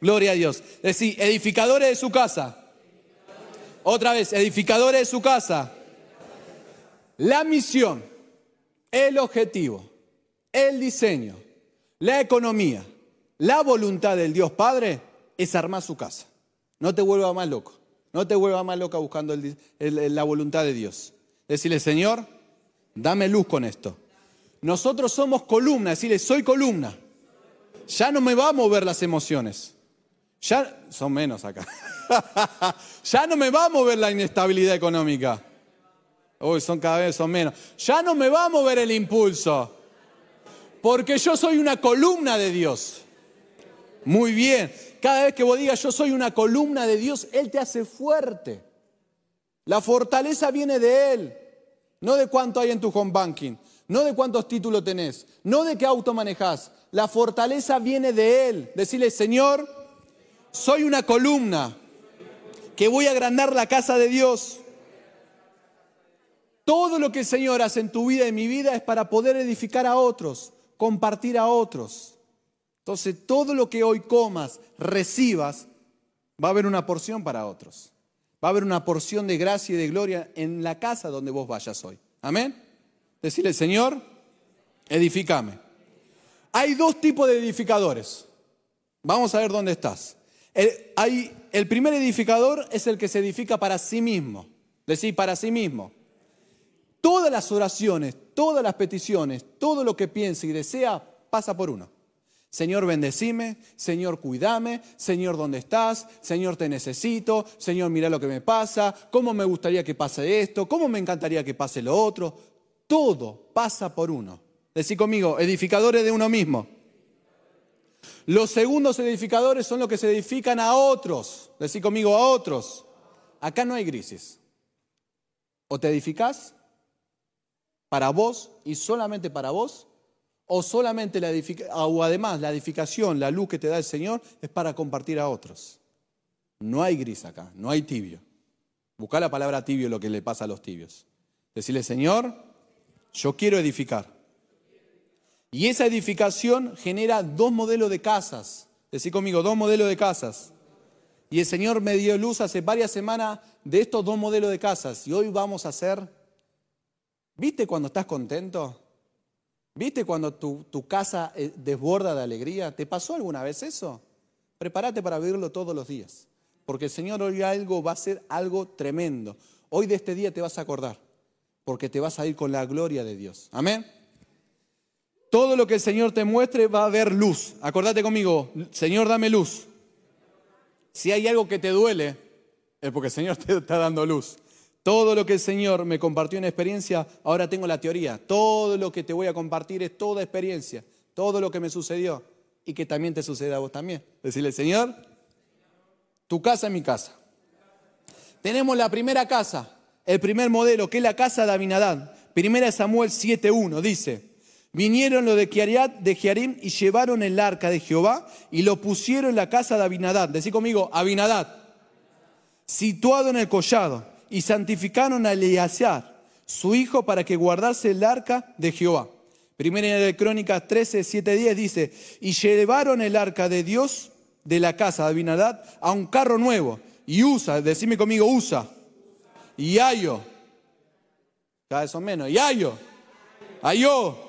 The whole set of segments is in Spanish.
Gloria a Dios. Decir, edificadores de su casa. Otra vez, edificadores de su casa. La misión, el objetivo, el diseño, la economía, la voluntad del Dios Padre es armar su casa. No te vuelvas más loco. No te vuelvas más loca buscando la voluntad de Dios. Decirle, Señor, dame luz con esto. Nosotros somos columna, decirle, soy columna. Ya no me va a mover las emociones. Ya son menos acá. ya no me va a mover la inestabilidad económica. Uy, son cada vez son menos. Ya no me va a mover el impulso. Porque yo soy una columna de Dios. Muy bien. Cada vez que vos digas yo soy una columna de Dios, Él te hace fuerte. La fortaleza viene de Él, no de cuánto hay en tu home banking, no de cuántos títulos tenés, no de qué auto manejás. La fortaleza viene de Él. Decirle, Señor, soy una columna que voy a agrandar la casa de Dios. Todo lo que el Señor hace en tu vida y en mi vida es para poder edificar a otros, compartir a otros. Entonces, todo lo que hoy comas, recibas, va a haber una porción para otros. Va a haber una porción de gracia y de gloria en la casa donde vos vayas hoy. Amén. Decirle, Señor, edificame. Hay dos tipos de edificadores. Vamos a ver dónde estás. El, hay, el primer edificador es el que se edifica para sí mismo. Decir, para sí mismo. Todas las oraciones, todas las peticiones, todo lo que piensa y desea, pasa por uno. Señor, bendecime, Señor, cuídame, Señor, ¿dónde estás? Señor, te necesito, Señor, mira lo que me pasa, cómo me gustaría que pase esto, cómo me encantaría que pase lo otro. Todo pasa por uno. Decí conmigo, edificadores de uno mismo. Los segundos edificadores son los que se edifican a otros. Decí conmigo, a otros. Acá no hay crisis. O te edificás para vos y solamente para vos, o solamente la o además la edificación, la luz que te da el Señor es para compartir a otros. No hay gris acá, no hay tibio. Busca la palabra tibio lo que le pasa a los tibios. Decirle, Señor, yo quiero edificar. Y esa edificación genera dos modelos de casas. Decí conmigo, dos modelos de casas. Y el Señor me dio luz hace varias semanas de estos dos modelos de casas. Y hoy vamos a hacer, ¿viste cuando estás contento? ¿Viste cuando tu, casa eh, desborda de alegría? ¿Te pasó alguna vez eso? Prepárate para vivirlo todos los días, porque el Señor hoy algo va a ser algo tremendo. Hoy de este día te vas a acordar, porque te vas a ir con la gloria de Dios. Amén. Todo lo que el Señor te muestre va a haber luz. Acordate conmigo, Señor, dame luz. Si hay algo que te duele, es porque el Señor te está dando luz. Todo lo que el Señor me compartió en experiencia, ahora tengo la teoría. Todo lo que te voy a compartir es toda experiencia, todo lo que me sucedió y que también te suceda a vos también. Decirle, Señor, tu casa es mi casa. Tenemos la primera casa, el primer modelo, que es la casa de Abinadad. Primera Samuel 7.1 dice, vinieron los de Kiariat, de Jearim y llevaron el arca de Jehová y lo pusieron en la casa de Abinadad. Decí conmigo, Abinadad, situado en el collado y santificaron a Eleazar, su hijo, para que guardase el arca de Jehová. Primera de Crónicas 13, 7, 10 dice, y llevaron el arca de Dios de la casa de Abinadad a un carro nuevo. Y usa, decime conmigo, usa. Y ayo. Cada vez son menos. Y ayo. Ayo.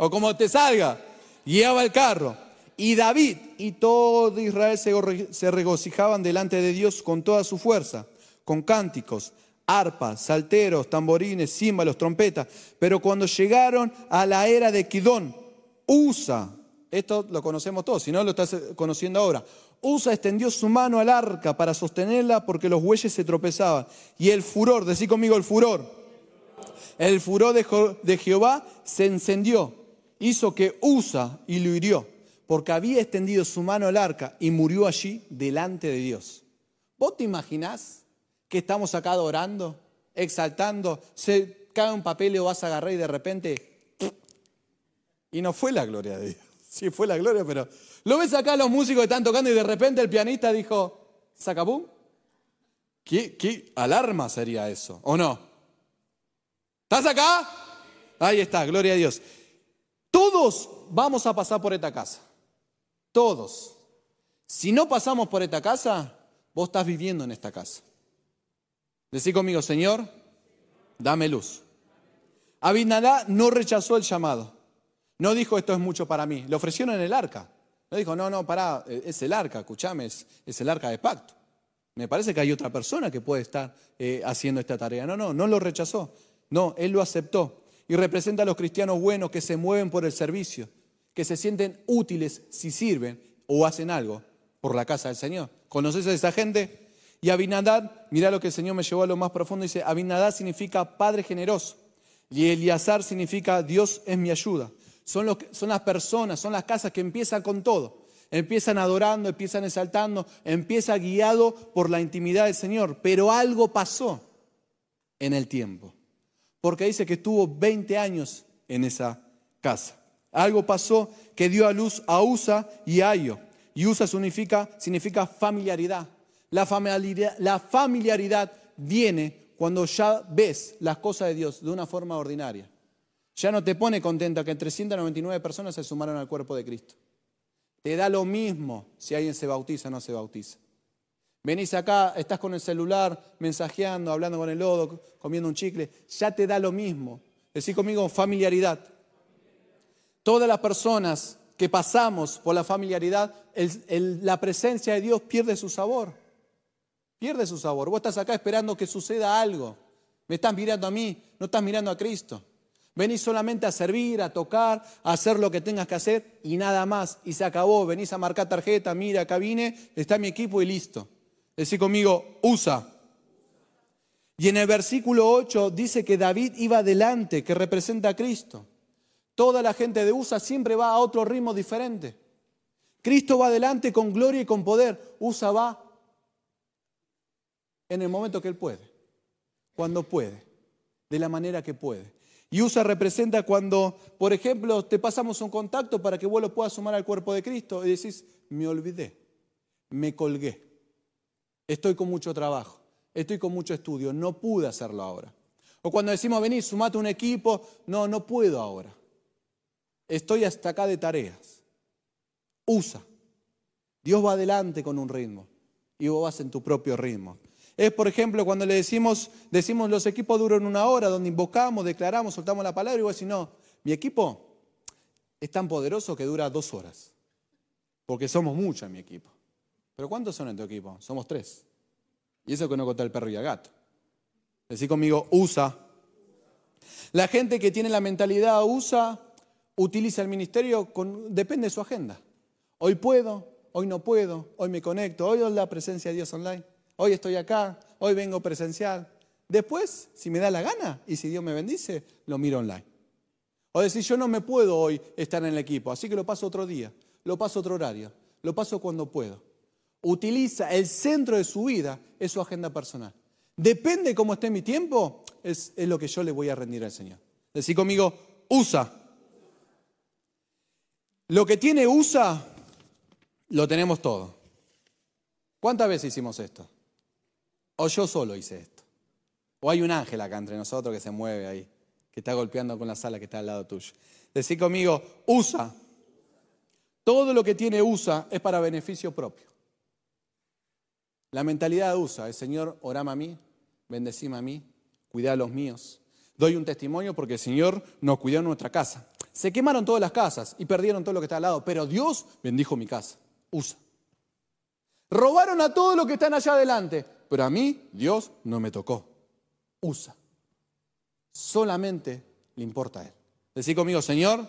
O como te salga. Lleva el carro. Y David y todo Israel se regocijaban delante de Dios con toda su fuerza con cánticos, arpas, salteros, tamborines, címbalos, trompetas. Pero cuando llegaron a la era de Kidón, Usa, esto lo conocemos todos, si no lo estás conociendo ahora, Usa extendió su mano al arca para sostenerla porque los bueyes se tropezaban. Y el furor, decí conmigo el furor, el furor de Jehová se encendió, hizo que Usa y lo hirió, porque había extendido su mano al arca y murió allí delante de Dios. ¿Vos te imaginás que estamos acá adorando, exaltando, se cae un papel lo vas a agarrar y de repente... Y no fue la gloria de Dios. Sí fue la gloria, pero... Lo ves acá los músicos que están tocando y de repente el pianista dijo, ¿sacapum? ¿Qué, ¿Qué alarma sería eso? ¿O no? ¿Estás acá? Ahí está, gloria a Dios. Todos vamos a pasar por esta casa. Todos. Si no pasamos por esta casa, vos estás viviendo en esta casa. Decí conmigo, Señor, dame luz. Abinadá no rechazó el llamado. No dijo esto es mucho para mí. Le ofrecieron en el arca. No dijo, no, no, pará, es el arca, escuchame, es, el arca de pacto. Me parece que hay otra persona que puede estar eh, haciendo esta tarea. No, no, no lo rechazó. No, él lo aceptó. Y representa a los cristianos buenos que se mueven por el servicio, que se sienten útiles si sirven o hacen algo por la casa del Señor. ¿Conoces a esa gente? Y Abinadad, mira lo que el Señor me llevó a lo más profundo, dice, Abinadad significa Padre generoso. Y Eliazar significa Dios es mi ayuda. Son, las personas, son las casas que empiezan con todo. Empiezan adorando, empiezan exaltando, empieza guiado por la intimidad del Señor. Pero algo pasó en el tiempo. Porque dice que estuvo 20 años en esa casa. Algo pasó que dio a luz a Usa y a Ayo. Y Usa significa, significa familiaridad. La familiaridad, viene cuando ya ves las cosas de Dios de una forma ordinaria. Ya no te pone contenta que 399 personas se sumaron al cuerpo de Cristo. Te da lo mismo si alguien se bautiza o no se bautiza. Venís acá, estás con el celular, mensajeando, hablando con el lodo, comiendo un chicle, ya te da lo mismo. Decís conmigo familiaridad. Todas las personas que pasamos por la familiaridad, la presencia de Dios pierde su sabor. Pierde su sabor. Vos estás acá esperando que suceda algo. Me estás mirando a mí, no estás mirando a Cristo. Venís solamente a servir, a tocar, a hacer lo que tengas que hacer y nada más. Y se acabó. Venís a marcar tarjeta, mira, acá vine, está mi equipo y listo. Decí conmigo, usa. Y en el versículo 8 dice que David iba adelante, que representa a Cristo. Toda la gente de USA siempre va a otro ritmo diferente. Cristo va adelante con gloria y con poder. USA va en el momento que Él puede, cuando puede, de la manera que puede. Y USA representa cuando, por ejemplo, te pasamos un contacto para que vos lo puedas sumar al cuerpo de Cristo y decís, me olvidé, me colgué, estoy con mucho trabajo, estoy con mucho estudio, no pude hacerlo ahora. O cuando decimos, vení, sumate un equipo, no, no puedo ahora. Estoy hasta acá de tareas. Usa. Dios va adelante con un ritmo y vos vas en tu propio ritmo. Es, por ejemplo, cuando le decimos, decimos los equipos duran una hora, donde invocamos, declaramos, soltamos la palabra y vos decís, no, mi equipo es tan poderoso que dura dos horas. Porque somos muchos mi equipo. ¿Pero cuántos son en tu equipo? Somos tres. Y eso que no contar el perro y el gato. Decí conmigo, usa. La gente que tiene la mentalidad usa, utiliza el ministerio, con, depende de su agenda. Hoy puedo, hoy no puedo, hoy me conecto, hoy es la presencia de Dios online hoy estoy acá, hoy vengo presencial. Después, si me da la gana y si Dios me bendice, lo miro online. O decir, yo no me puedo hoy estar en el equipo, así que lo paso otro día, lo paso otro horario, lo paso cuando puedo. Utiliza el centro de su vida, es su agenda personal. Depende cómo esté mi tiempo, es, lo que yo le voy a rendir al Señor. Decir conmigo, usa. Lo que tiene usa, lo tenemos todo. ¿Cuántas veces hicimos esto? O yo solo hice esto. O hay un ángel acá entre nosotros que se mueve ahí, que está golpeando con la sala que está al lado tuyo. Decí conmigo, usa. Todo lo que tiene usa es para beneficio propio. La mentalidad usa es, Señor, orame a mí, bendecime a mí, cuida a los míos. Doy un testimonio porque el Señor nos cuidó en nuestra casa. Se quemaron todas las casas y perdieron todo lo que está al lado, pero Dios bendijo mi casa. Usa. Robaron a todos los que están allá adelante, pero a mí Dios no me tocó. Usa. Solamente le importa a Él. Decí conmigo, Señor,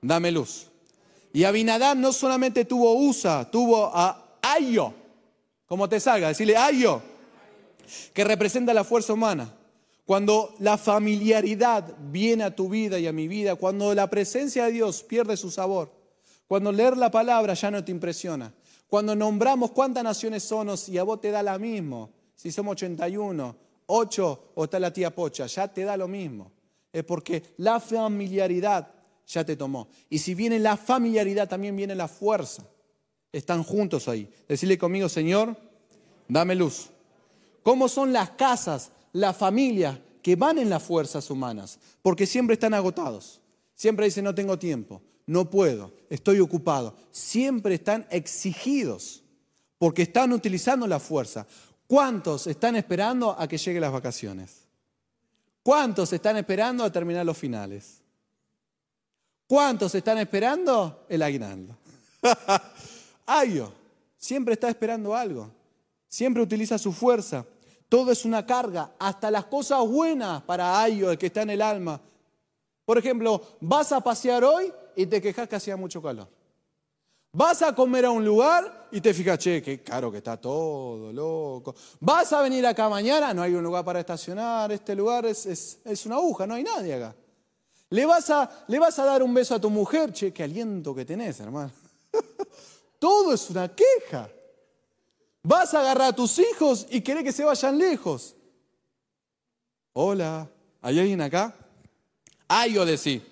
dame luz. Y Abinadab no solamente tuvo Usa, tuvo a Ayo, como te salga, decirle Ayo, que representa la fuerza humana. Cuando la familiaridad viene a tu vida y a mi vida, cuando la presencia de Dios pierde su sabor, cuando leer la palabra ya no te impresiona, cuando nombramos cuántas naciones somos y a vos te da la mismo, si somos 81, 8 o está la tía Pocha, ya te da lo mismo. Es porque la familiaridad ya te tomó. Y si viene la familiaridad, también viene la fuerza. Están juntos ahí. Decirle conmigo, Señor, dame luz. ¿Cómo son las casas, la familia que van en las fuerzas humanas? Porque siempre están agotados. Siempre dicen, no tengo tiempo, no puedo, estoy ocupado. Siempre están exigidos porque están utilizando la fuerza. ¿Cuántos están esperando a que lleguen las vacaciones? ¿Cuántos están esperando a terminar los finales? ¿Cuántos están esperando el aguinaldo? Ayo, siempre está esperando algo. Siempre utiliza su fuerza. Todo es una carga, hasta las cosas buenas para Ayo, el que está en el alma. Por ejemplo, vas a pasear hoy y te quejas que hacía mucho calor. Vas a comer a un lugar y te fijas, che, qué caro que está todo, loco. Vas a venir acá mañana, no hay un lugar para estacionar, este lugar es, es, una aguja, no hay nadie acá. Le vas, a, le vas a dar un beso a tu mujer, che, qué aliento que tenés, hermano. todo es una queja. Vas a agarrar a tus hijos y querés que se vayan lejos. Hola, ¿hay alguien acá? Ay, yo decía.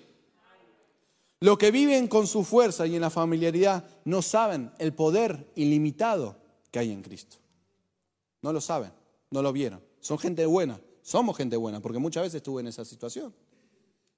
Los que viven con su fuerza y en la familiaridad no saben el poder ilimitado que hay en Cristo. No lo saben, no lo vieron. Son gente buena, somos gente buena, porque muchas veces estuve en esa situación.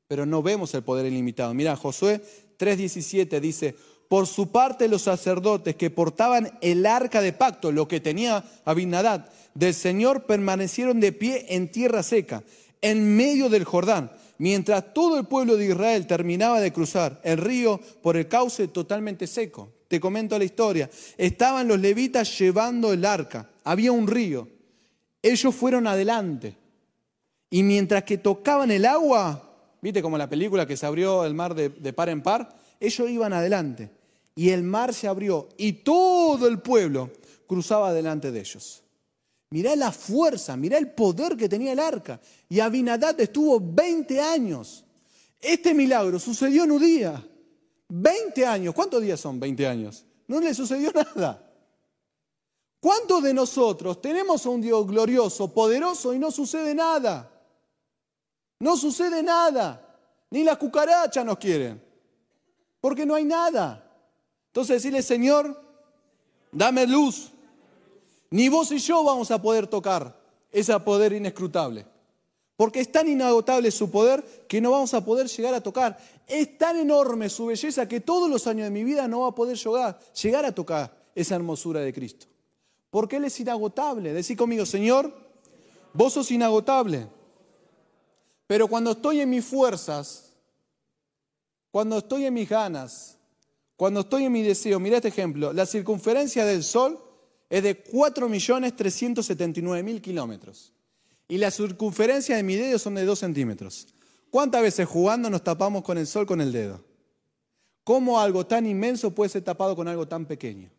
Pero no vemos el poder ilimitado. Mira, Josué 3:17 dice, por su parte los sacerdotes que portaban el arca de pacto, lo que tenía Abinadad, del Señor permanecieron de pie en tierra seca, en medio del Jordán mientras todo el pueblo de Israel terminaba de cruzar el río por el cauce totalmente seco. Te comento la historia. Estaban los levitas llevando el arca. Había un río. Ellos fueron adelante. Y mientras que tocaban el agua, viste como la película que se abrió el mar de, de par en par, ellos iban adelante. Y el mar se abrió y todo el pueblo cruzaba delante de ellos. Mirá la fuerza, mirá el poder que tenía el arca. Y Abinadad estuvo 20 años. Este milagro sucedió en un día. 20 años. ¿Cuántos días son 20 años? No le sucedió nada. ¿Cuántos de nosotros tenemos a un Dios glorioso, poderoso y no sucede nada? No sucede nada. Ni las cucarachas nos quieren. Porque no hay nada. Entonces decirle, Señor, dame luz. Ni vos y yo vamos a poder tocar ese poder inescrutable. Porque es tan inagotable su poder que no vamos a poder llegar a tocar. Es tan enorme su belleza que todos los años de mi vida no va a poder llegar, a tocar esa hermosura de Cristo. Porque Él es inagotable. Decí conmigo, Señor, vos sos inagotable. Pero cuando estoy en mis fuerzas, cuando estoy en mis ganas, cuando estoy en mi deseo, mira este ejemplo, la circunferencia del Sol es de 4.379.000 kilómetros. Y la circunferencia de mi dedo son de 2 centímetros. ¿Cuántas veces jugando nos tapamos con el sol con el dedo? ¿Cómo algo tan inmenso puede ser tapado con algo tan pequeño?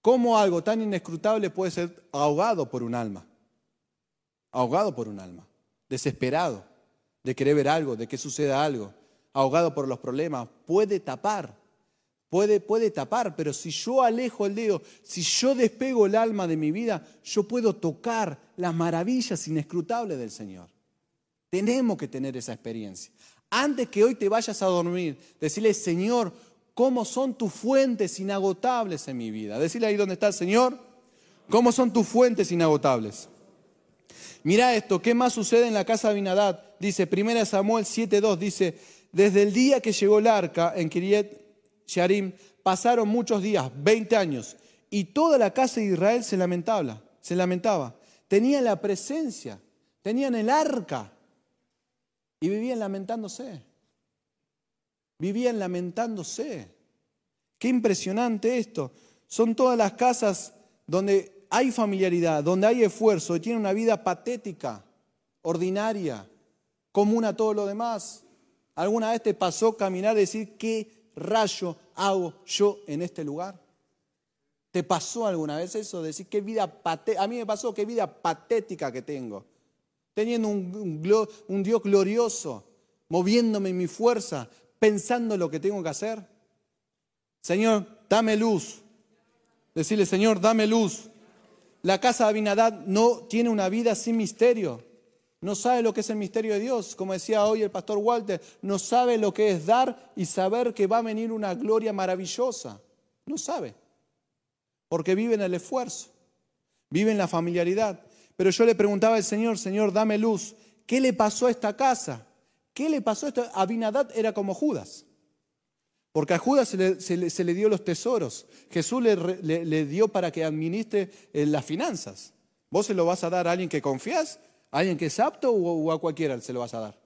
¿Cómo algo tan inescrutable puede ser ahogado por un alma? Ahogado por un alma, desesperado de querer ver algo, de que suceda algo, ahogado por los problemas, puede tapar puede, tapar, pero si yo alejo el dedo, si yo despego el alma de mi vida, yo puedo tocar las maravillas inescrutables del Señor. Tenemos que tener esa experiencia. Antes que hoy te vayas a dormir, decirle, Señor, ¿cómo son tus fuentes inagotables en mi vida? Decirle ahí donde está el Señor, ¿cómo son tus fuentes inagotables? Mira esto, ¿qué más sucede en la casa de Abinadad? Dice 1 Samuel 7.2, dice, desde el día que llegó el arca en Kiriet Sharim, pasaron muchos días, 20 años, y toda la casa de Israel se lamentaba, se lamentaba. Tenían la presencia, tenían el arca y vivían lamentándose. Vivían lamentándose. Qué impresionante esto. Son todas las casas donde hay familiaridad, donde hay esfuerzo y tienen una vida patética, ordinaria, común a todo lo demás. ¿Alguna vez te pasó caminar y decir qué rayo hago yo en este lugar? ¿Te pasó alguna vez eso? Decir, qué vida. A mí me pasó, qué vida patética que tengo. Teniendo un, un Dios glorioso, moviéndome en mi fuerza, pensando lo que tengo que hacer. Señor, dame luz. Decirle, Señor, dame luz. La casa de Abinadad no tiene una vida sin misterio. No sabe lo que es el misterio de Dios, como decía hoy el pastor Walter, no sabe lo que es dar y saber que va a venir una gloria maravillosa. No sabe, porque vive en el esfuerzo, vive en la familiaridad. Pero yo le preguntaba al Señor, Señor, dame luz, ¿qué le pasó a esta casa? ¿Qué le pasó a esta? Abinadad era como Judas. Porque a Judas se le, dio los tesoros. Jesús le, dio para que administre eh, las finanzas. ¿Vos se lo vas a dar a alguien que confías? ¿A alguien que es apto o, a cualquiera se lo vas a dar?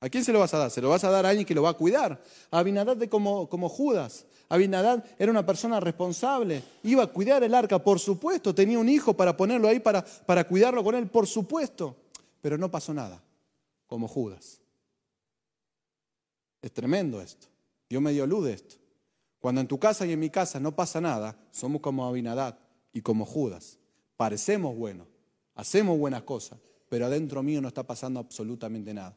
¿A quién se lo vas a dar? Se lo vas a dar a alguien que lo va a cuidar. A Abinadad de como, como Judas. Abinadad era una persona responsable. Iba a cuidar el arca, por supuesto. Tenía un hijo para ponerlo ahí, para, para cuidarlo con él, por supuesto. Pero no pasó nada, como Judas. Es tremendo esto. Dios me dio luz de esto. Cuando en tu casa y en mi casa no pasa nada, somos como Abinadad y como Judas. Parecemos buenos, hacemos buenas cosas, pero adentro mío no está pasando absolutamente nada.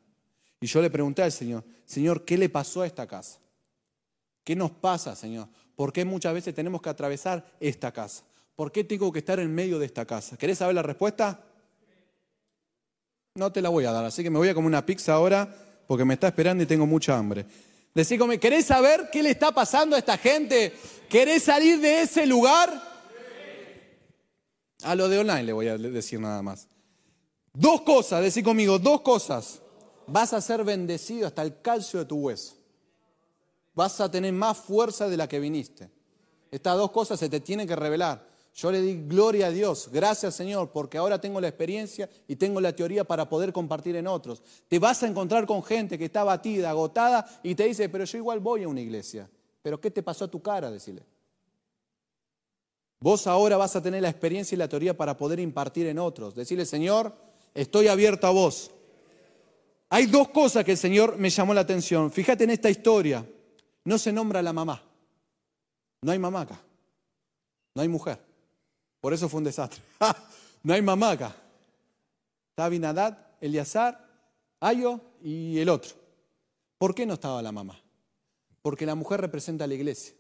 Y yo le pregunté al Señor, Señor, ¿qué le pasó a esta casa? ¿Qué nos pasa, Señor? ¿Por qué muchas veces tenemos que atravesar esta casa? ¿Por qué tengo que estar en medio de esta casa? ¿Querés saber la respuesta? No te la voy a dar, así que me voy a comer una pizza ahora porque me está esperando y tengo mucha hambre. Decígame, ¿querés saber qué le está pasando a esta gente? ¿Querés salir de ese lugar? A lo de online le voy a decir nada más. Dos cosas, decí conmigo, dos cosas. Vas a ser bendecido hasta el calcio de tu hueso. Vas a tener más fuerza de la que viniste. Estas dos cosas se te tienen que revelar. Yo le di gloria a Dios, gracias Señor, porque ahora tengo la experiencia y tengo la teoría para poder compartir en otros. Te vas a encontrar con gente que está batida, agotada y te dice, pero yo igual voy a una iglesia. ¿Pero qué te pasó a tu cara? Decirle. Vos ahora vas a tener la experiencia y la teoría para poder impartir en otros. Decirle, Señor, estoy abierto a vos. Hay dos cosas que el Señor me llamó la atención. Fíjate en esta historia. No se nombra la mamá. No hay mamá acá. No hay mujer. Por eso fue un desastre. no hay mamá acá. Está Abinadad, Eliazar, Ayo y el otro. ¿Por qué no estaba la mamá? Porque la mujer representa a la iglesia.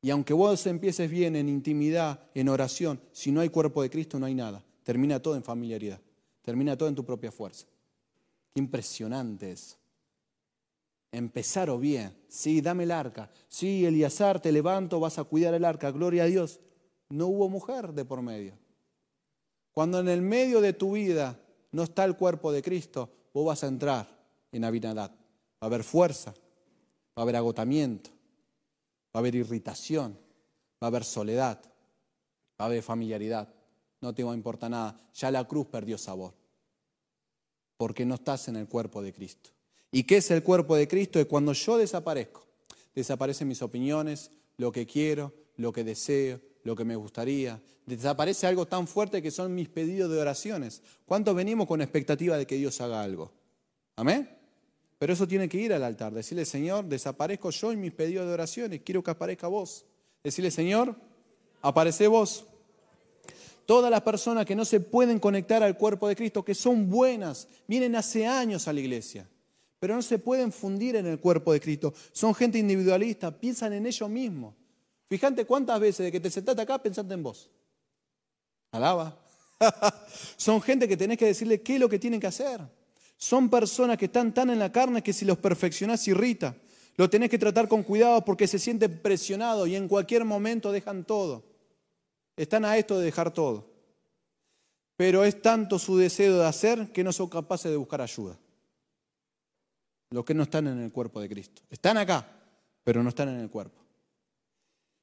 Y aunque vos empieces bien en intimidad, en oración, si no hay cuerpo de Cristo no hay nada. Termina todo en familiaridad. Termina todo en tu propia fuerza. Qué impresionante es. Empezaron bien. Sí, dame el arca. Sí, Eliazar, te levanto, vas a cuidar el arca. Gloria a Dios no hubo mujer de por medio. Cuando en el medio de tu vida no está el cuerpo de Cristo, vos vas a entrar en Abinadad. Va a haber fuerza, va a haber agotamiento, a haber irritación, va a haber soledad, va a haber familiaridad. No te va a importar nada. Ya la cruz perdió sabor. Porque no estás en el cuerpo de Cristo. ¿Y qué es el cuerpo de Cristo? Es cuando yo desaparezco. Desaparecen mis opiniones, lo que quiero, lo que deseo, lo que me gustaría. Desaparece algo tan fuerte que son mis pedidos de oraciones. ¿Cuántos venimos con expectativa de que Dios haga algo? ¿Amén? Pero eso tiene que ir al altar, decirle, Señor, desaparezco yo en mis pedidos de oraciones, quiero que aparezca vos. Decirle, Señor, aparece vos. Todas las personas que no se pueden conectar al cuerpo de Cristo, que son buenas, vienen hace años a la iglesia, pero no se pueden fundir en el cuerpo de Cristo. Son gente individualista, piensan en ellos mismos. Fíjate cuántas veces de que te sentaste acá pensaste en vos. Alaba. Son gente que tenés que decirle qué es lo que tienen que hacer. Son personas que están tan en la carne que si los perfeccionás irrita. Lo tenés que tratar con cuidado porque se sienten presionados y en cualquier momento dejan todo. Están a esto de dejar todo. Pero es tanto su deseo de hacer que no son capaces de buscar ayuda. Los que no están en el cuerpo de Cristo. Están acá, pero no están en el cuerpo.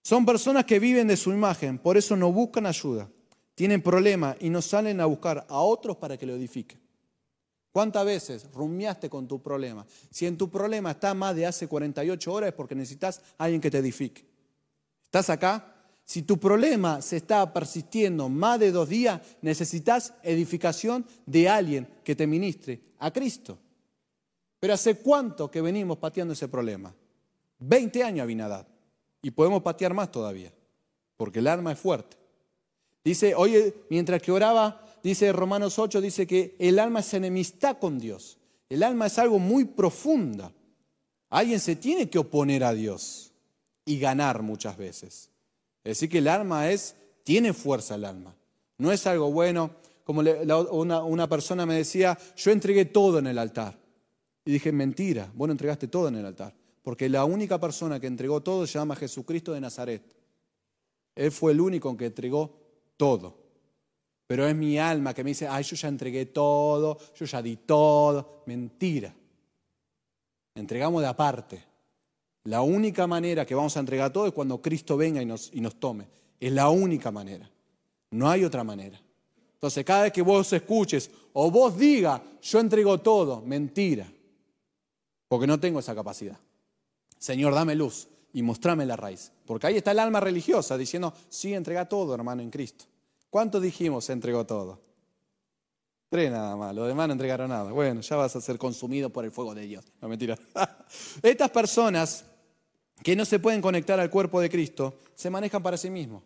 Son personas que viven de su imagen, por eso no buscan ayuda. Tienen problemas y no salen a buscar a otros para que lo edifiquen. ¿Cuántas veces rumiaste con tu problema? Si en tu problema está más de hace 48 horas es porque necesitas a alguien que te edifique. ¿Estás acá? Si tu problema se está persistiendo más de dos días, necesitas edificación de alguien que te ministre a Cristo. Pero ¿hace cuánto que venimos pateando ese problema? 20 años, Abinadad. Y podemos patear más todavía, porque el arma es fuerte. Dice, oye, mientras que oraba, dice Romanos 8, dice que el alma es enemistad con Dios. El alma es algo muy profunda. Alguien se tiene que oponer a Dios y ganar muchas veces. Es decir, que el alma es, tiene fuerza el alma. No es algo bueno. Como una, persona me decía, yo entregué todo en el altar. Y dije, mentira, vos no entregaste todo en el altar porque la única persona que entregó todo se llama Jesucristo de Nazaret. Él fue el único que entregó todo. Pero es mi alma que me dice, ay, yo ya entregué todo, yo ya di todo. Mentira. Entregamos de aparte. La única manera que vamos a entregar todo es cuando Cristo venga y nos, y nos tome. Es la única manera. No hay otra manera. Entonces, cada vez que vos escuches o vos diga, yo entrego todo, mentira. Porque no tengo esa capacidad. Señor, dame luz y mostrame la raíz. Porque ahí está el alma religiosa diciendo, sí, entrega todo, hermano, en Cristo. ¿Cuánto dijimos se entregó todo? Tres nada más, los demás no entregaron nada. Bueno, ya vas a ser consumido por el fuego de Dios. No, mentira. Estas personas que no se pueden conectar al cuerpo de Cristo se manejan para sí mismos.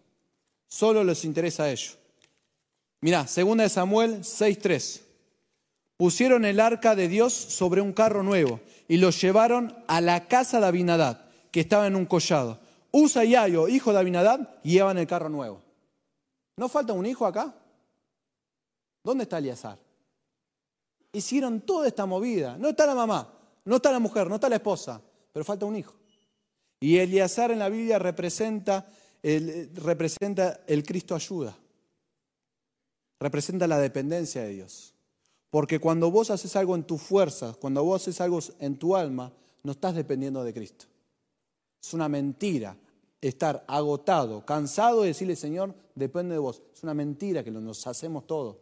Solo les interesa a ellos. Mirá, segunda de Samuel 6.3. Pusieron el arca de Dios sobre un carro nuevo y lo llevaron a la casa de Abinadad, que estaba en un collado. Usa y Ayo, hijo de Abinadad, llevan el carro nuevo. ¿No falta un hijo acá? ¿Dónde está Eliazar? Hicieron toda esta movida. No está la mamá, no está la mujer, no está la esposa, pero falta un hijo. Y Eliazar en la Biblia representa el, representa el Cristo ayuda. Representa la dependencia de Dios. Porque cuando vos haces algo en tu fuerza, cuando vos haces algo en tu alma, no estás dependiendo de Cristo. Es una mentira estar agotado, cansado de decirle, Señor, depende de vos. Es una mentira que nos hacemos todo.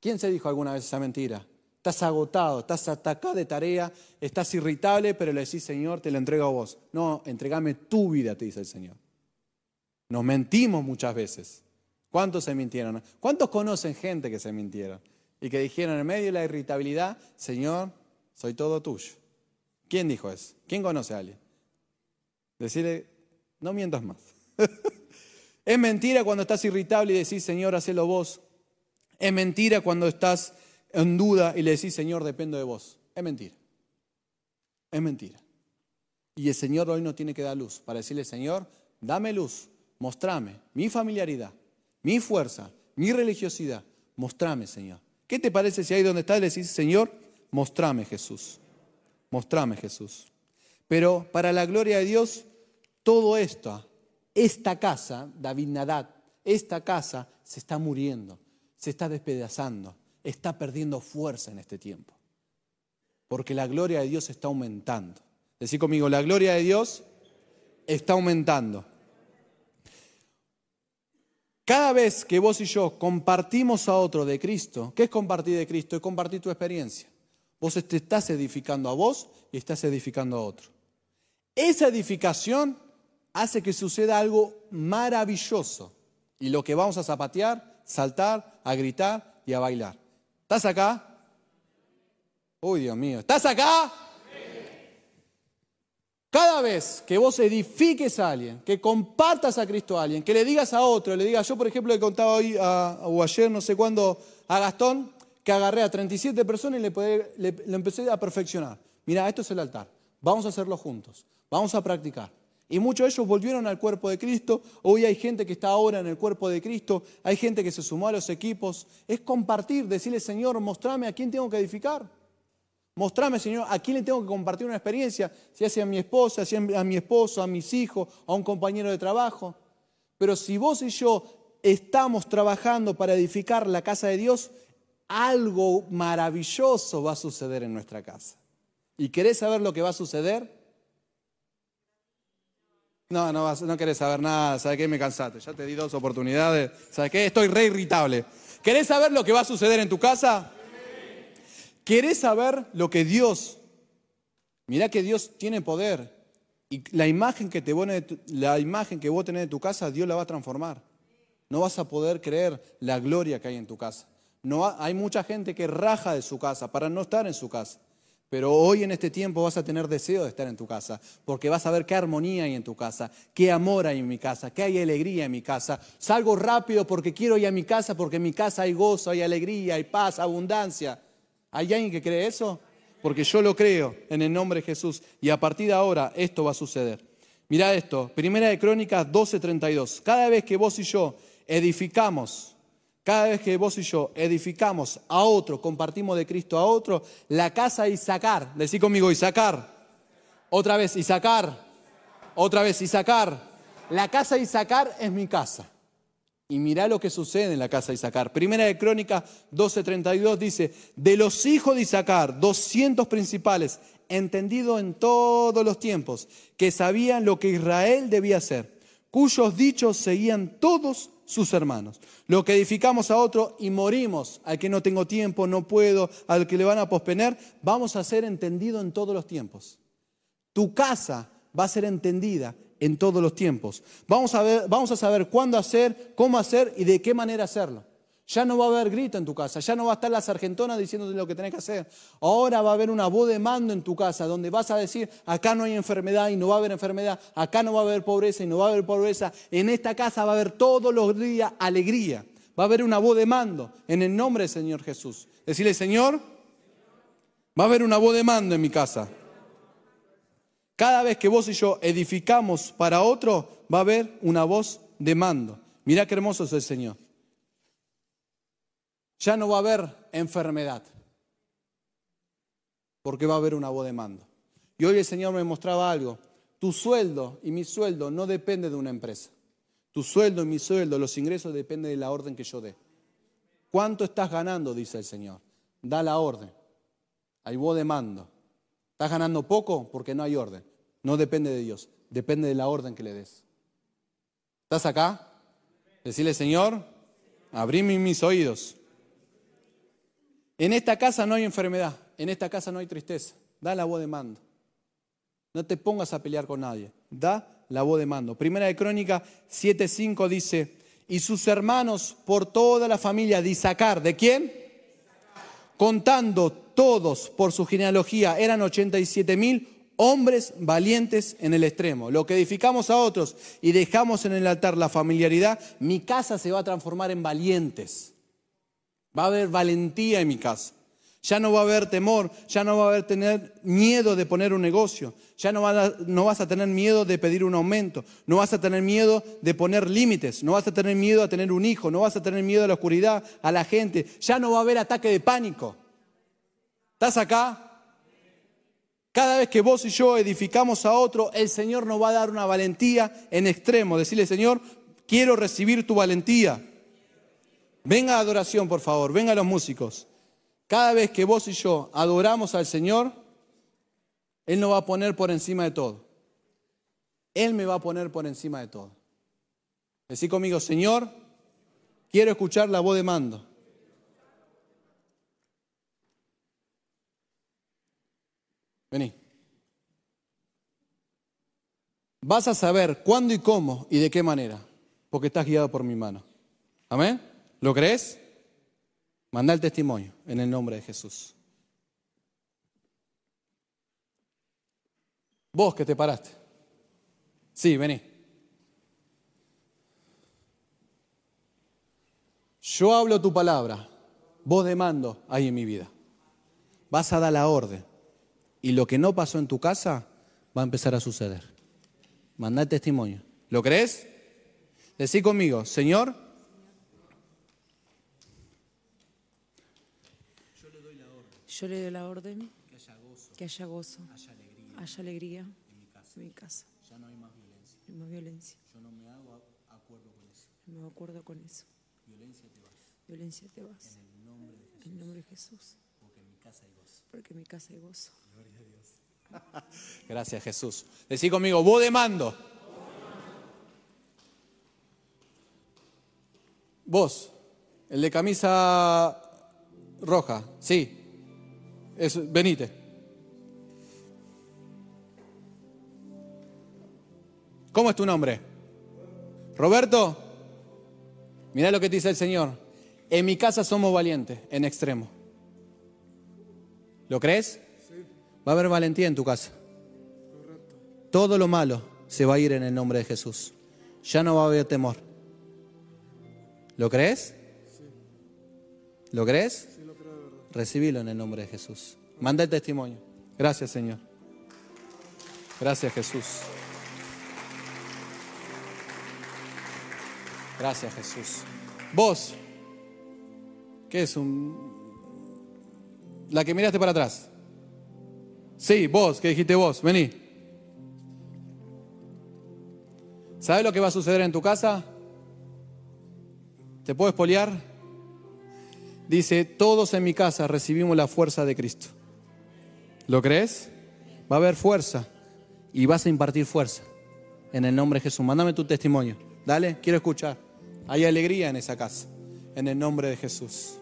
¿Quién se dijo alguna vez esa mentira? Estás agotado, estás atacado de tarea, estás irritable, pero le decís, Señor, te lo entrego a vos. No, entregame tu vida, te dice el Señor. Nos mentimos muchas veces. ¿Cuántos se mintieron? ¿Cuántos conocen gente que se mintieron? Y que dijeron en medio de la irritabilidad, Señor, soy todo tuyo. ¿Quién dijo eso? ¿Quién conoce a alguien? Decirle, no mientas más. es mentira cuando estás irritable y decís, Señor, hacelo vos. Es mentira cuando estás en duda y le decís, Señor, dependo de vos. Es mentira. Es mentira. Y el Señor hoy no tiene que dar luz para decirle, Señor, dame luz, mostrame mi familiaridad, mi fuerza, mi religiosidad. Mostrame, Señor. ¿Qué te parece si ahí donde estás le decís, Señor, mostrame Jesús? Mostrame Jesús. Pero para la gloria de Dios, todo esto, esta casa, David Nadad, esta casa se está muriendo, se está despedazando, está perdiendo fuerza en este tiempo. Porque la gloria de Dios está aumentando. Decí conmigo, la gloria de Dios está aumentando. Cada vez que vos y yo compartimos a otro de Cristo, ¿qué es compartir de Cristo? Es compartir tu experiencia. Vos te estás edificando a vos y estás edificando a otro. Esa edificación hace que suceda algo maravilloso. Y lo que vamos a zapatear, saltar, a gritar y a bailar. ¿Estás acá? Uy, Dios mío, ¿estás acá? Cada vez que vos edifiques a alguien, que compartas a Cristo a alguien, que le digas a otro, le digas, yo por ejemplo le contaba hoy o ayer, no sé cuándo, a Gastón, que agarré a 37 personas y le, le empecé a perfeccionar. Mira, esto es el altar, vamos a hacerlo juntos, vamos a practicar. Y muchos de ellos volvieron al cuerpo de Cristo. Hoy hay gente que está ahora en el cuerpo de Cristo. Hay gente que se sumó a los equipos. Es compartir, decirle, Señor, mostrame a quién tengo que edificar. Mostrame, Señor, a quién le tengo que compartir una experiencia, si hace a mi esposa, a mi esposo, a mis hijos, a un compañero de trabajo. Pero si vos y yo estamos trabajando para edificar la casa de Dios, algo maravilloso va a suceder en nuestra casa. ¿Y querés saber lo que va a suceder? No, no, no querés saber nada, ¿sabes qué? Me cansaste, ya te di dos oportunidades, ¿sabes qué? Estoy re irritable. ¿Querés saber lo que va a suceder en tu casa? ¿Querés saber lo que Dios? Mirá que Dios tiene poder. Y la imagen que te pone, la imagen que vos tenés de tu casa, Dios la va a transformar. No vas a poder creer la gloria que hay en tu casa. No hay mucha gente que raja de su casa para no estar en su casa. Pero hoy en este tiempo vas a tener deseo de estar en tu casa, porque vas a ver qué armonía hay en tu casa, qué amor hay en mi casa, qué hay alegría en mi casa. Salgo rápido porque quiero ir a mi casa, porque en mi casa hay gozo, hay alegría, hay paz, abundancia. ¿Hay alguien que cree eso? Porque yo lo creo en el nombre de Jesús. Y a partir de ahora esto va a suceder. Mirá esto, Primera de Crónicas 12:32. Cada vez que vos y yo edificamos, cada vez que vos y yo edificamos a otro, compartimos de Cristo a otro, la casa de Isaacar, decí conmigo Isaacar, otra vez Isaacar, otra vez Isaacar, la casa de Isaacar es mi casa. Y mirá lo que sucede en la casa de Isaacar. Primera de Crónica 12:32 dice, de los hijos de Isaacar, 200 principales, entendido en todos los tiempos, que sabían lo que Israel debía hacer, cuyos dichos seguían todos sus hermanos. Lo que edificamos a otro y morimos, al que no tengo tiempo, no puedo, al que le van a posponer, vamos a ser entendido en todos los tiempos. Tu casa va a ser entendida en todos los tiempos. Vamos a, ver, vamos a saber cuándo hacer, cómo hacer y de qué manera hacerlo. Ya no va a haber grito en tu casa, ya no va a estar la sargentona diciéndote lo que tenés que hacer. Ahora va a haber una voz de mando en tu casa donde vas a decir, acá no hay enfermedad y no va a haber enfermedad, acá no va a haber pobreza y no va a haber pobreza. En esta casa va a haber todos los días alegría. Va a haber una voz de mando en el nombre del Señor Jesús. Decirle, Señor, va a haber una voz de mando en mi casa. Cada vez que vos y yo edificamos para otro, va a haber una voz de mando. Mira qué hermoso es el Señor ya no va a haber enfermedad, porque va a haber una voz de mando. Y hoy el Señor me mostraba algo. Tu sueldo y mi sueldo no depende de una empresa. Tu sueldo y mi sueldo, los ingresos dependen de la orden que yo dé. ¿Cuánto estás ganando? Dice el Señor. Da la orden. Hay voz de mando. ¿Estás ganando poco? Porque no hay orden. No depende de Dios. Depende de la orden que le des. ¿Estás acá? Decirle, Señor, abrí mis oídos. En esta casa no hay enfermedad, en esta casa no hay tristeza. Da la voz de mando. No te pongas a pelear con nadie. Da la voz de mando. Primera de Crónica 7.5 dice, y sus hermanos por toda la familia de ¿de quién? Contando todos por su genealogía, eran 87 mil hombres valientes en el extremo. Lo que edificamos a otros y dejamos en el altar la familiaridad, mi casa se va a transformar en valientes. Va a haber valentía en mi casa. Ya no va a haber temor, ya no va a haber tener miedo de poner un negocio, ya no, no, vas a tener miedo de pedir un aumento, no vas a tener miedo de poner límites, no vas a tener miedo a tener un hijo, no vas a tener miedo a la oscuridad, a la gente, ya no va a haber ataque de pánico. ¿Estás acá? Cada vez que vos y yo edificamos a otro, el Señor nos va a dar una valentía en extremo. Decirle, Señor, quiero recibir tu valentía. Venga a adoración, por favor, venga los músicos. Cada vez que vos y yo adoramos al Señor, Él nos va a poner por encima de todo. Él me va a poner por encima de todo. Decí conmigo, Señor, quiero escuchar la voz de mando. Vení. Vas a saber cuándo y cómo y de qué manera, porque estás guiado por mi mano. Amén. ¿Lo crees? Manda el testimonio en el nombre de Jesús. Vos que te paraste. Sí, vení. Yo hablo tu palabra, vos de mando hay en mi vida. Vas a dar la orden. Y lo que no pasó en tu casa va a empezar a suceder. Manda el testimonio. ¿Lo crees? Decí conmigo, Señor, Yo le doy la orden que haya gozo, haya alegría, en, mi casa. Ya no hay más violencia. No hay más violencia. Yo no me hago acuerdo con eso. No me acuerdo con eso. Violencia te vas. Violencia te vas. En el nombre de Jesús. En el nombre de Jesús. Porque en mi casa hay gozo. Porque en mi casa hay gozo. Gloria a Dios. Gracias Jesús. Decí conmigo, vos de mando. Vos, el de camisa roja, sí, es, venite. ¿Cómo es tu nombre? Roberto. Mira lo que dice el Señor. En mi casa somos valientes, en extremo. ¿Lo crees? Va a haber valentía en tu casa. Todo lo malo se va a ir en el nombre de Jesús. Ya no va a haber temor. ¿Lo crees? ¿Lo crees? Recibilo en el nombre de Jesús. Manda el testimonio. Gracias, Señor. Gracias, Jesús. Gracias, Jesús. Vos, ¿qué es un... La que miraste para atrás? Sí, vos, ¿qué dijiste vos? Vení. ¿Sabes lo que va a suceder en tu casa? ¿Te puedo espolear? Dice, todos en mi casa recibimos la fuerza de Cristo. ¿Lo crees? va a haber fuerza y vas a impartir fuerza. En el nombre de Jesús. Mándame tu testimonio. Dale, quiero escuchar. Hay alegría en esa casa. En el nombre de Jesús.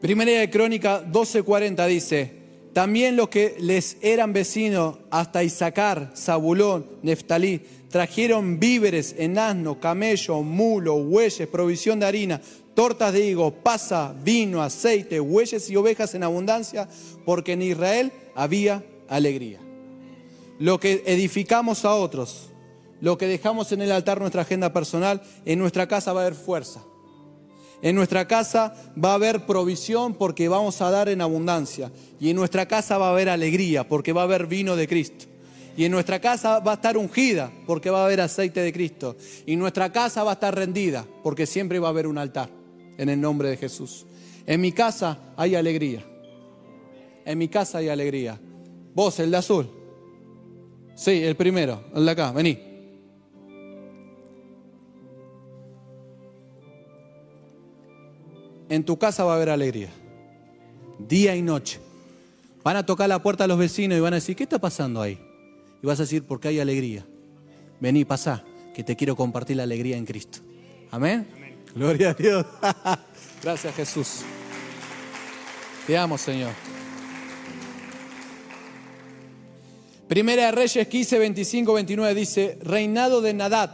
Primera de Crónica 12:40 dice, también los que les eran vecinos hasta Isaacar, Zabulón, Neftalí, trajeron víveres en asno, camello, mulo, bueyes, provisión de harina, tortas de higo, pasa, vino, aceite, bueyes y ovejas en abundancia, porque en Israel había alegría. Lo que edificamos a otros, lo que dejamos en el altar nuestra agenda personal, en nuestra casa va a haber fuerza. En nuestra casa va a haber provisión porque vamos a dar en abundancia. Y en nuestra casa va a haber alegría porque va a haber vino de Cristo. Y en nuestra casa va a estar ungida porque va a haber aceite de Cristo. Y nuestra casa va a estar rendida porque siempre va a haber un altar en el nombre de Jesús. En mi casa hay alegría. En mi casa hay alegría. Vos, el de azul. Sí, el primero, el de acá, vení. En tu casa va a haber alegría. Día y noche. Van a tocar la puerta a los vecinos y van a decir, ¿qué está pasando ahí? Y vas a decir, porque hay alegría. Vení, pasá, que te quiero compartir la alegría en Cristo. Amén. Gloria a Dios. Gracias Jesús. Te amo, Señor. Primera de Reyes 15, 25, 29 dice, reinado de Nadad.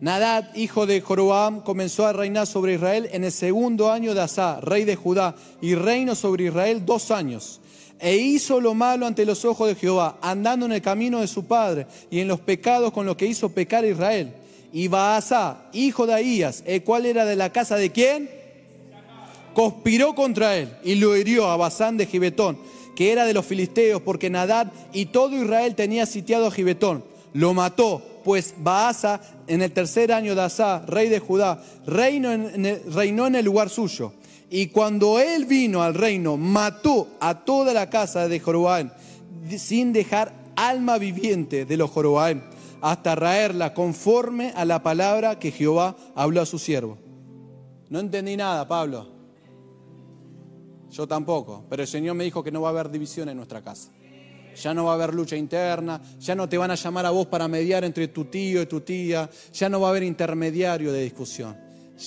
Nadad, hijo de Joroam, comenzó a reinar sobre Israel en el segundo año de Asa, rey de Judá, y reino sobre Israel dos años. E hizo lo malo ante los ojos de Jehová, andando en el camino de su padre y en los pecados con los que hizo pecar a Israel y Baasa, hijo de Ahías, el cual era de la casa de quién? Conspiró contra él y lo hirió a Basán de Gibetón, que era de los filisteos, porque Nadad y todo Israel tenía sitiado a Gibetón. Lo mató, pues Baasa, en el tercer año de Asa, rey de Judá, reinó en, el, lugar suyo. Y cuando él vino al reino, mató a toda la casa de Jorobaim, sin dejar alma viviente de los Jorobaim hasta raerla conforme a la palabra que Jehová habló a su siervo. No entendí nada, Pablo. Yo tampoco, pero el Señor me dijo que no va a haber división en nuestra casa. Ya no va a haber lucha interna, ya no te van a llamar a vos para mediar entre tu tío y tu tía, ya no va a haber intermediario de discusión.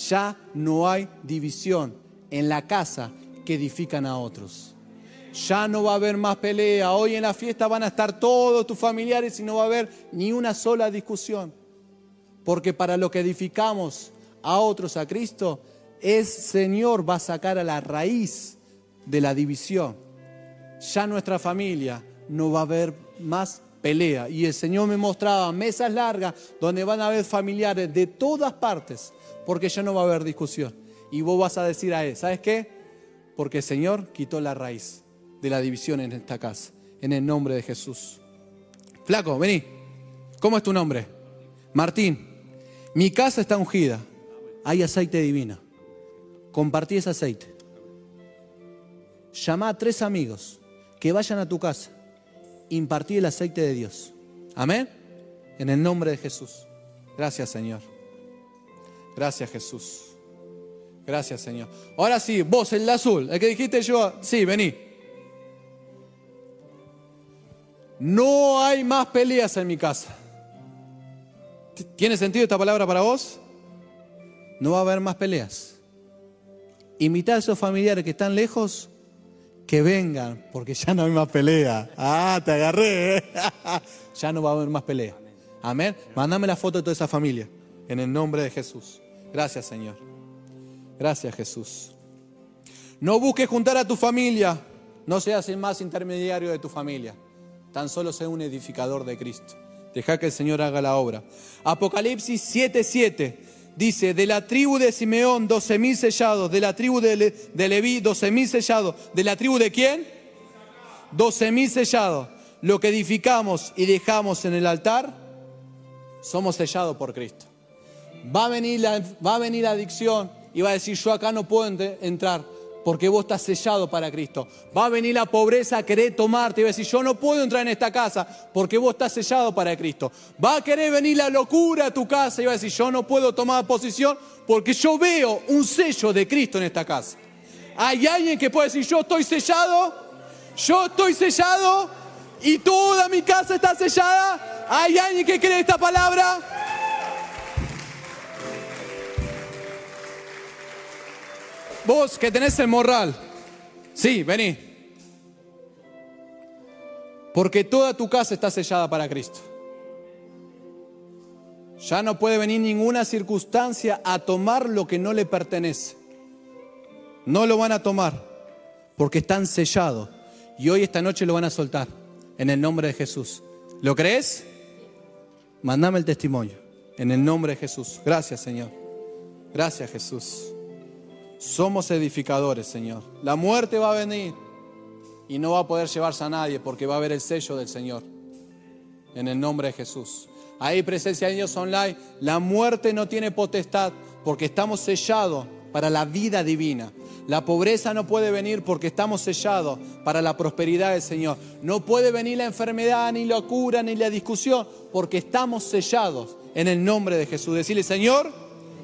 Ya no hay división en la casa que edifican a otros. Ya no va a haber más pelea. Hoy en la fiesta van a estar todos tus familiares y no va a haber ni una sola discusión. Porque para lo que edificamos a otros a Cristo, es Señor va a sacar a la raíz de la división. Ya nuestra familia no va a haber más pelea. Y el Señor me mostraba mesas largas donde van a haber familiares de todas partes, porque ya no va a haber discusión. Y vos vas a decir a él, ¿sabes qué? Porque el Señor quitó la raíz de la división en esta casa, en el nombre de Jesús. Flaco, vení. ¿Cómo es tu nombre? Martín. Mi casa está ungida. Hay aceite divino. Compartí ese aceite. Llama a tres amigos que vayan a tu casa. Impartí el aceite de Dios. Amén. En el nombre de Jesús. Gracias, Señor. Gracias, Jesús. Gracias, Señor. Ahora sí, vos, el azul, el que dijiste yo, sí, vení. No hay más peleas en mi casa. ¿Tiene sentido esta palabra para vos? No va a haber más peleas. Invita a esos familiares que están lejos que vengan, porque ya no hay más pelea. Ah, te agarré. ¿eh? ya no va a haber más pelea. Amén. Mándame la foto de toda esa familia. En el nombre de Jesús. Gracias, Señor. Gracias, Jesús. No busques juntar a tu familia. No seas el más intermediario de tu familia. Tan solo sé un edificador de Cristo. Deja que el Señor haga la obra. Apocalipsis 7:7 dice, de la tribu de Simeón, doce mil sellados, de la tribu de, Leví, doce mil sellados, de la tribu de quién? Doce mil sellados. Lo que edificamos y dejamos en el altar, somos sellados por Cristo. Va a venir la, va a venir la adicción y va a decir, yo acá no puedo entrar porque vos estás sellado para Cristo. Va a venir la pobreza a querer tomarte y va a decir, yo no puedo entrar en esta casa porque vos estás sellado para Cristo. Va a querer venir la locura a tu casa y va a decir, yo no puedo tomar posición porque yo veo un sello de Cristo en esta casa. Hay alguien que puede decir, yo estoy sellado Yo estoy sellado y toda mi casa está sellada. ¿Hay alguien que cree esta palabra? Vos que tenés el morral. Sí, vení. Porque toda tu casa está sellada para Cristo. Ya no puede venir ninguna circunstancia a tomar lo que no le pertenece. No lo van a tomar porque están sellados. Y hoy esta noche lo van a soltar en el nombre de Jesús. ¿Lo crees? Mándame el testimonio en el nombre de Jesús. Gracias Señor. Gracias Jesús. Somos edificadores, Señor. La muerte va a venir y no va a poder llevarse a nadie porque va a haber el sello del Señor. En el nombre de Jesús. Ahí presencia de Dios online. La muerte no tiene potestad porque estamos sellados para la vida divina. La pobreza no puede venir porque estamos sellados para la prosperidad del Señor. No puede venir la enfermedad, ni la cura, ni la discusión, porque estamos sellados en el nombre de Jesús. Decirle, Señor,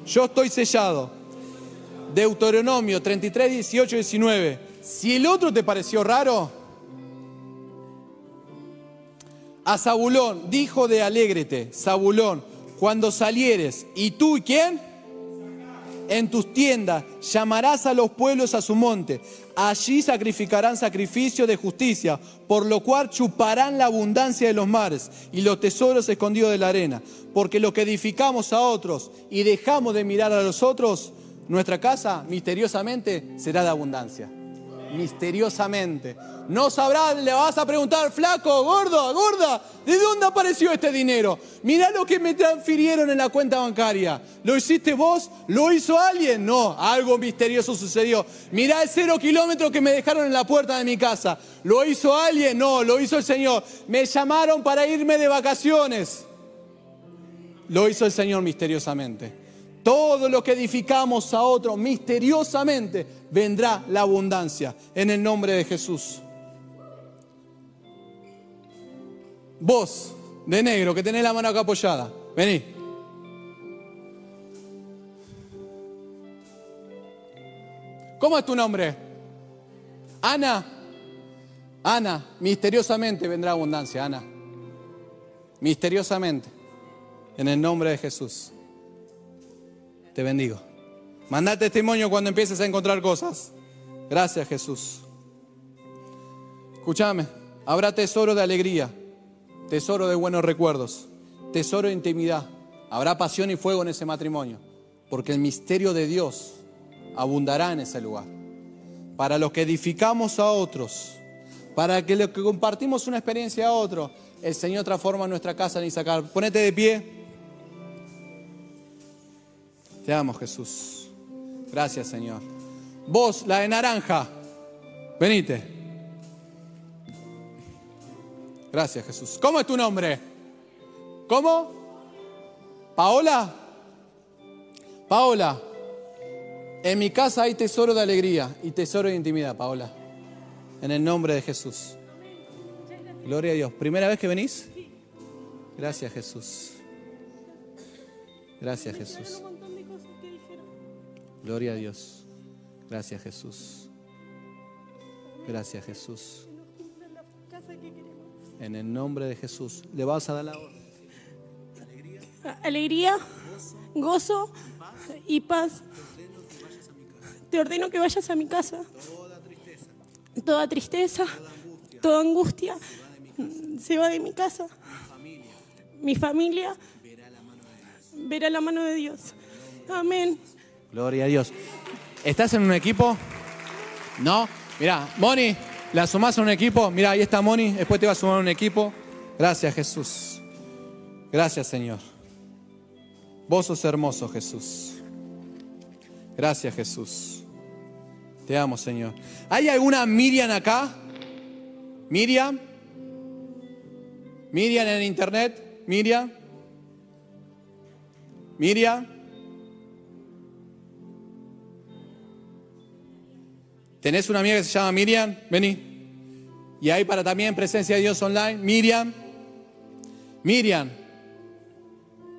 yo estoy sellado Deuteronomio 33, 18, 19. Si el otro te pareció raro, a Zabulón dijo de alégrete, Zabulón, cuando salieres, y tú quién? En tus tiendas llamarás a los pueblos a su monte. Allí sacrificarán sacrificio de justicia, por lo cual chuparán la abundancia de los mares y los tesoros escondidos de la arena. Porque lo que edificamos a otros y dejamos de mirar a los otros, nuestra casa misteriosamente será de abundancia. Misteriosamente. No sabrá, le vas a preguntar, flaco, gordo, gorda, ¿de dónde apareció este dinero? Mirá lo que me transfirieron en la cuenta bancaria. ¿Lo hiciste vos? ¿Lo hizo alguien? No, algo misterioso sucedió. Mirá el cero kilómetro que me dejaron en la puerta de mi casa. ¿Lo hizo alguien? No, lo hizo el Señor. Me llamaron para irme de vacaciones. Lo hizo el Señor misteriosamente. Todo lo que edificamos a otro misteriosamente vendrá la abundancia en el nombre de Jesús. Vos, de negro, que tenés la mano acá apoyada, vení. ¿Cómo es tu nombre? Ana. Ana, misteriosamente vendrá abundancia, Ana. Misteriosamente. En el nombre de Jesús. Te bendigo. Manda testimonio cuando empieces a encontrar cosas. Gracias Jesús. Escúchame, habrá tesoro de alegría, tesoro de buenos recuerdos, tesoro de intimidad. Habrá pasión y fuego en ese matrimonio, porque el misterio de Dios abundará en ese lugar. Para los que edificamos a otros, para que los que compartimos una experiencia a otro, el Señor transforma nuestra casa en sacar. Ponete de pie. Te amo, Jesús. Gracias, Señor. Vos, la de naranja, venite. Gracias, Jesús. ¿Cómo es tu nombre? ¿Cómo? ¿Paola? Paola, en mi casa hay tesoro de alegría y tesoro de intimidad, Paola. En el nombre de Jesús. Gloria a Dios. ¿Primera vez que venís? Gracias, Jesús. Gracias, Jesús. Gloria a Dios. Gracias Jesús. Gracias Jesús. En el nombre de Jesús. Le vas a dar la orden. Alegría, gozo y paz. Te ordeno que vayas a mi casa. Toda tristeza, toda angustia se va de mi casa. Mi familia verá la mano de Dios. Amén. Gloria a Dios. ¿Estás en un equipo? ¿No? Mira, Moni, ¿la sumás a un equipo? Mira, ahí está Moni, después te va a sumar a un equipo. Gracias, Jesús. Gracias, Señor. Vos sos hermoso, Jesús. Gracias, Jesús. Te amo, Señor. ¿Hay alguna Miriam acá? Miriam. Miriam en internet. Miriam. Miriam. ¿Tenés una amiga que se llama Miriam? Vení. Y ahí para también presencia de Dios online. Miriam. Miriam,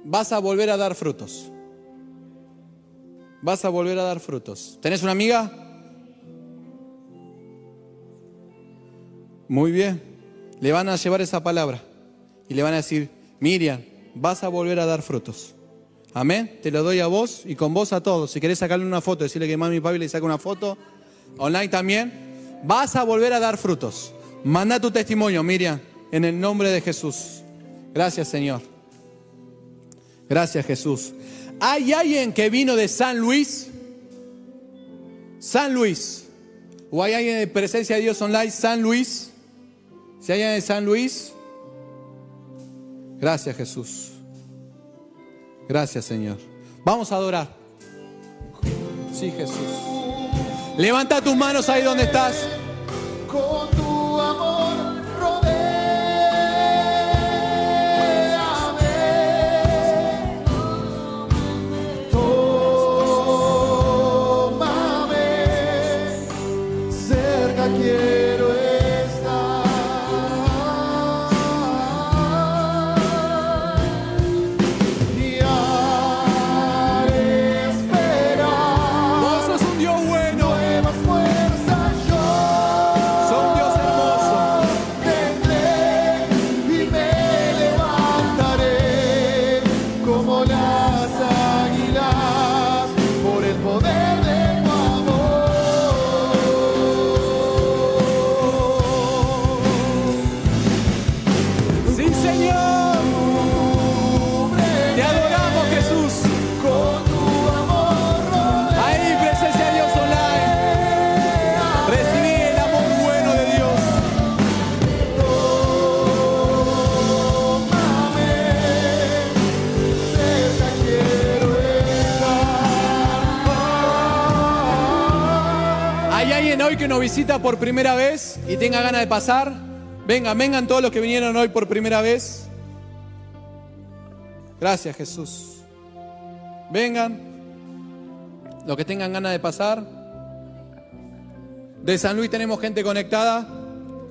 vas a volver a dar frutos. Vas a volver a dar frutos. ¿Tenés una amiga? Muy bien. Le van a llevar esa palabra y le van a decir, Miriam, vas a volver a dar frutos. Amén. Te lo doy a vos y con vos a todos. Si querés sacarle una foto, decirle que mami y papi le saque una foto, online también, vas a volver a dar frutos. Manda tu testimonio, Miriam, en el nombre de Jesús. Gracias, Señor. Gracias, Jesús. ¿Hay alguien que vino de San Luis? San Luis. ¿O hay alguien de presencia de Dios online? San Luis. Si hay alguien de San Luis. Gracias, Jesús. Gracias, Señor. Vamos a adorar. Sí, Jesús. Levanta tus manos ahí donde estás. Por primera vez y tenga ganas de pasar? Vengan, vengan todos los que vinieron hoy por primera vez. Gracias, Jesús. Vengan, los que tengan ganas de pasar. De San Luis tenemos gente conectada.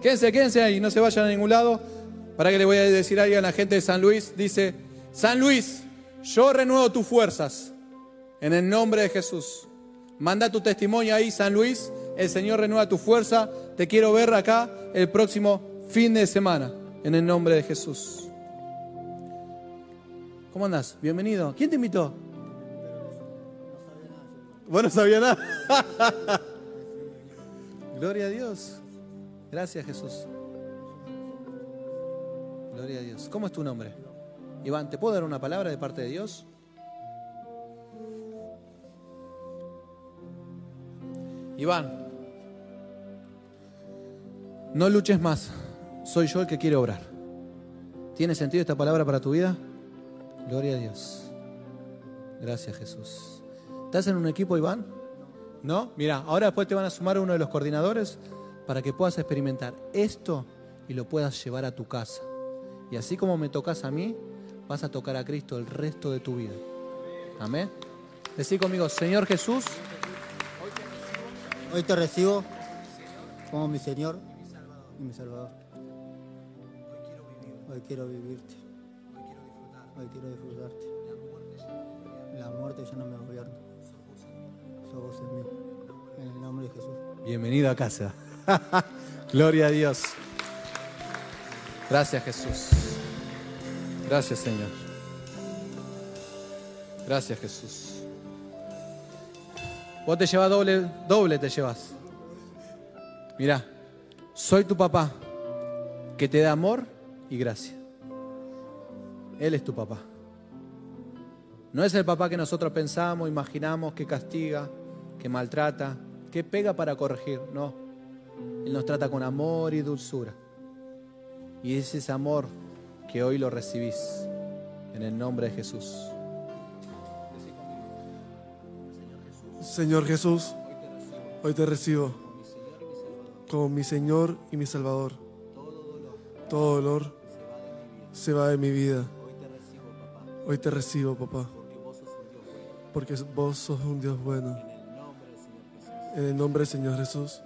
Quédense, quédense ahí, no se vayan a ningún lado. Para que le voy a decir a alguien a la gente de San Luis. Dice, San Luis, yo renuevo tus fuerzas. En el nombre de Jesús. Manda tu testimonio ahí, San Luis. El Señor renueva tu fuerza. Te quiero ver acá el próximo fin de semana. En el nombre de Jesús. ¿Cómo andás? Bienvenido. ¿Quién te invitó? Vos no sabía nada. Gloria a Dios. Gracias, Jesús. Gloria a Dios. ¿Cómo es tu nombre? Iván, ¿te puedo dar una palabra de parte de Dios? Iván, no luches más. Soy yo el que quiere obrar. ¿Tiene sentido esta palabra para tu vida? Gloria a Dios. Gracias Jesús. ¿Estás en un equipo, Iván? ¿No? Mira, ahora después te van a sumar uno de los coordinadores para que puedas experimentar esto y lo puedas llevar a tu casa. Y así como me tocas a mí, vas a tocar a Cristo el resto de tu vida. Amén. Decí conmigo, Señor Jesús, Hoy te recibo como mi Señor y mi Salvador. Hoy quiero vivirte. Hoy quiero disfrutarte. La muerte ya no me gobierna. Sos vos en mí. En el nombre de Jesús. bienvenido a casa. Gloria a Dios. Gracias Jesús. Gracias Señor. Gracias Jesús. Vos te llevas doble, doble te llevas. Mira, soy tu papá que te da amor y gracia. Él es tu papá. No es el papá que nosotros pensamos, imaginamos, que castiga, que maltrata, que pega para corregir. No. Él nos trata con amor y dulzura. Y es ese amor que hoy lo recibís en el nombre de Jesús. Señor Jesús, hoy te recibo como mi Señor y mi Salvador. Todo dolor se va de mi vida. Hoy te recibo, papá. Porque vos sos un Dios bueno. En el nombre del Señor Jesús.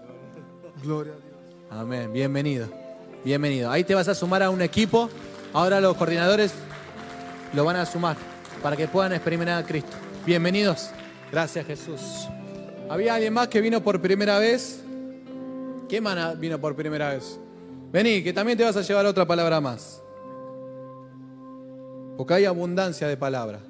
Gloria a Dios. Amén. Bienvenido. Bienvenido. Ahí te vas a sumar a un equipo. Ahora los coordinadores lo van a sumar para que puedan experimentar a Cristo. Bienvenidos. Gracias Jesús. ¿Había alguien más que vino por primera vez? ¿Quién más vino por primera vez? Vení, que también te vas a llevar otra palabra más. Porque hay abundancia de palabra.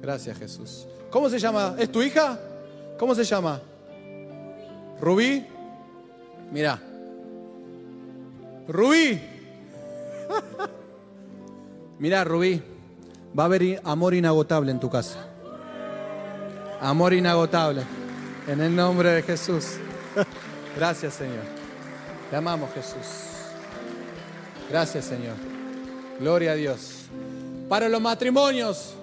Gracias Jesús. ¿Cómo se llama? ¿Es tu hija? ¿Cómo se llama? Rubí. Mira. Rubí. Mira, Rubí. Va a haber amor inagotable en tu casa. Amor inagotable. En el nombre de Jesús. Gracias, Señor. Te amamos, Jesús. Gracias, Señor. Gloria a Dios. Para los matrimonios.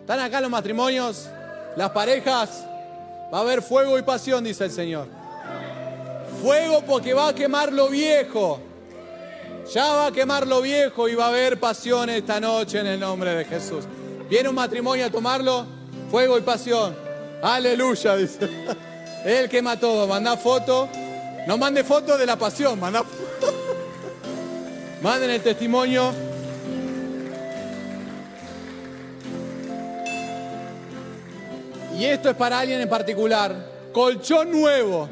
¿Están acá los matrimonios? Las parejas. Va a haber fuego y pasión, dice el Señor. Fuego porque va a quemar lo viejo. Ya va a quemar lo viejo y va a haber pasión esta noche en el nombre de Jesús. Viene un matrimonio a tomarlo, fuego y pasión. Aleluya, dice. Él quema todo. Manda foto. No mande foto de la pasión, manda foto. Manden el testimonio. Y esto es para alguien en particular. Colchón nuevo.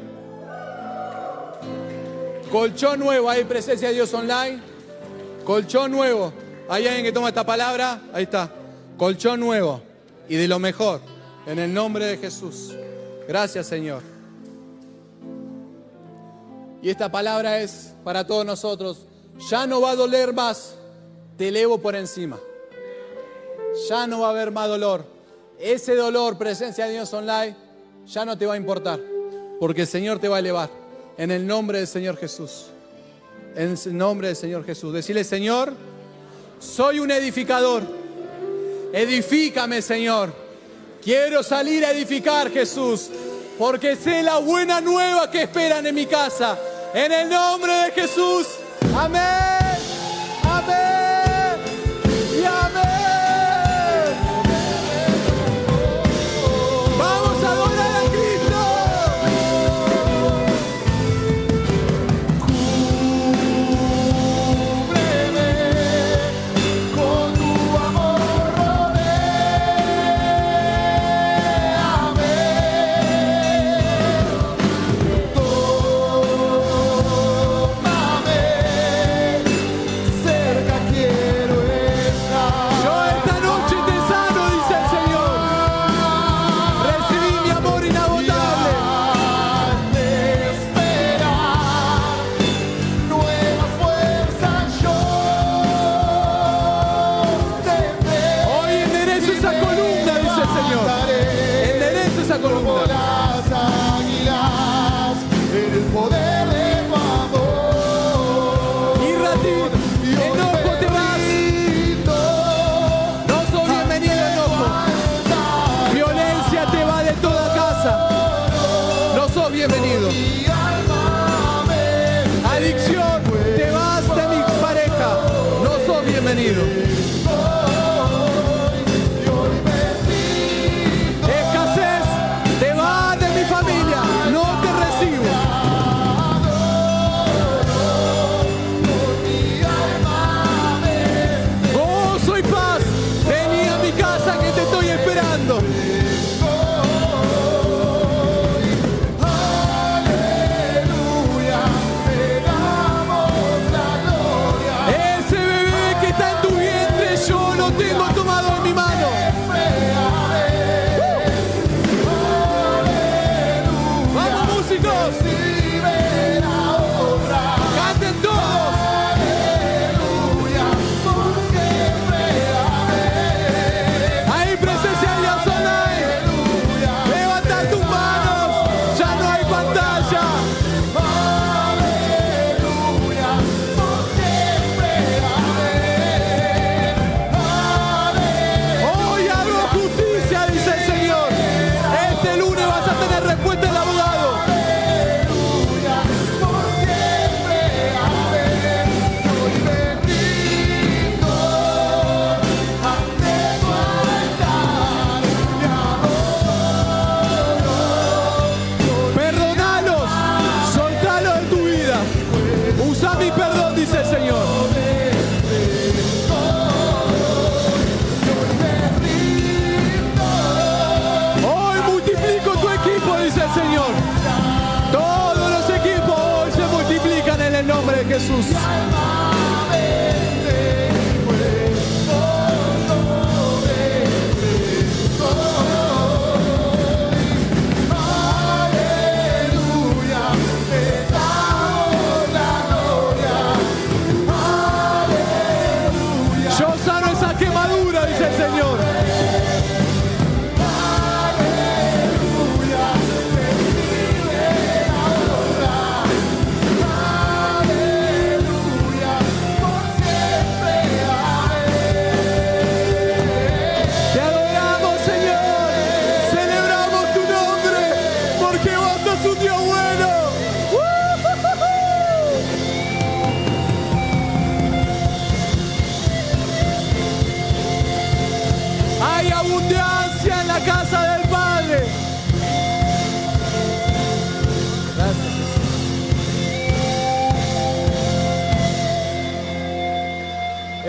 Colchón nuevo. Hay presencia de Dios online. Colchón nuevo. ¿Hay alguien que toma esta palabra? Ahí está. Colchón nuevo. Y de lo mejor. En el nombre de Jesús. Gracias Señor. Y esta palabra es para todos nosotros. Ya no va a doler más. Te elevo por encima. Ya no va a haber más dolor. Ese dolor, presencia de Dios online, ya no te va a importar. Porque el Señor te va a elevar. En el nombre del Señor Jesús. En el nombre del Señor Jesús. Decirle, Señor, soy un edificador. Edifícame, Señor. Quiero salir a edificar, Jesús. Porque sé la buena nueva que esperan en mi casa. En el nombre de Jesús. Amén.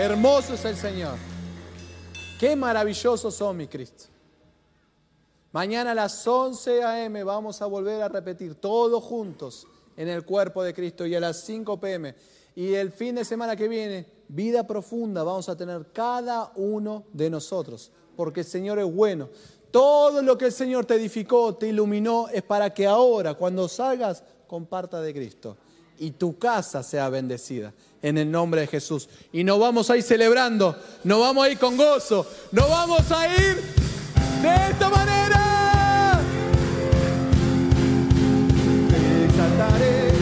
Hermoso es el Señor. Qué maravillosos son, mi Cristo. Mañana a las 11 a.m. vamos a volver a repetir todos juntos en el cuerpo de Cristo y a las 5 p.m. Y el fin de semana que viene, vida profunda vamos a tener cada uno de nosotros, porque el Señor es bueno. Todo lo que el Señor te edificó, te iluminó, es para que ahora, cuando salgas, comparta de Cristo y tu casa sea bendecida en el nombre de Jesús. Y nos vamos a ir celebrando, nos vamos a ir con gozo, nos vamos a ir de esta manera. Exaltaré,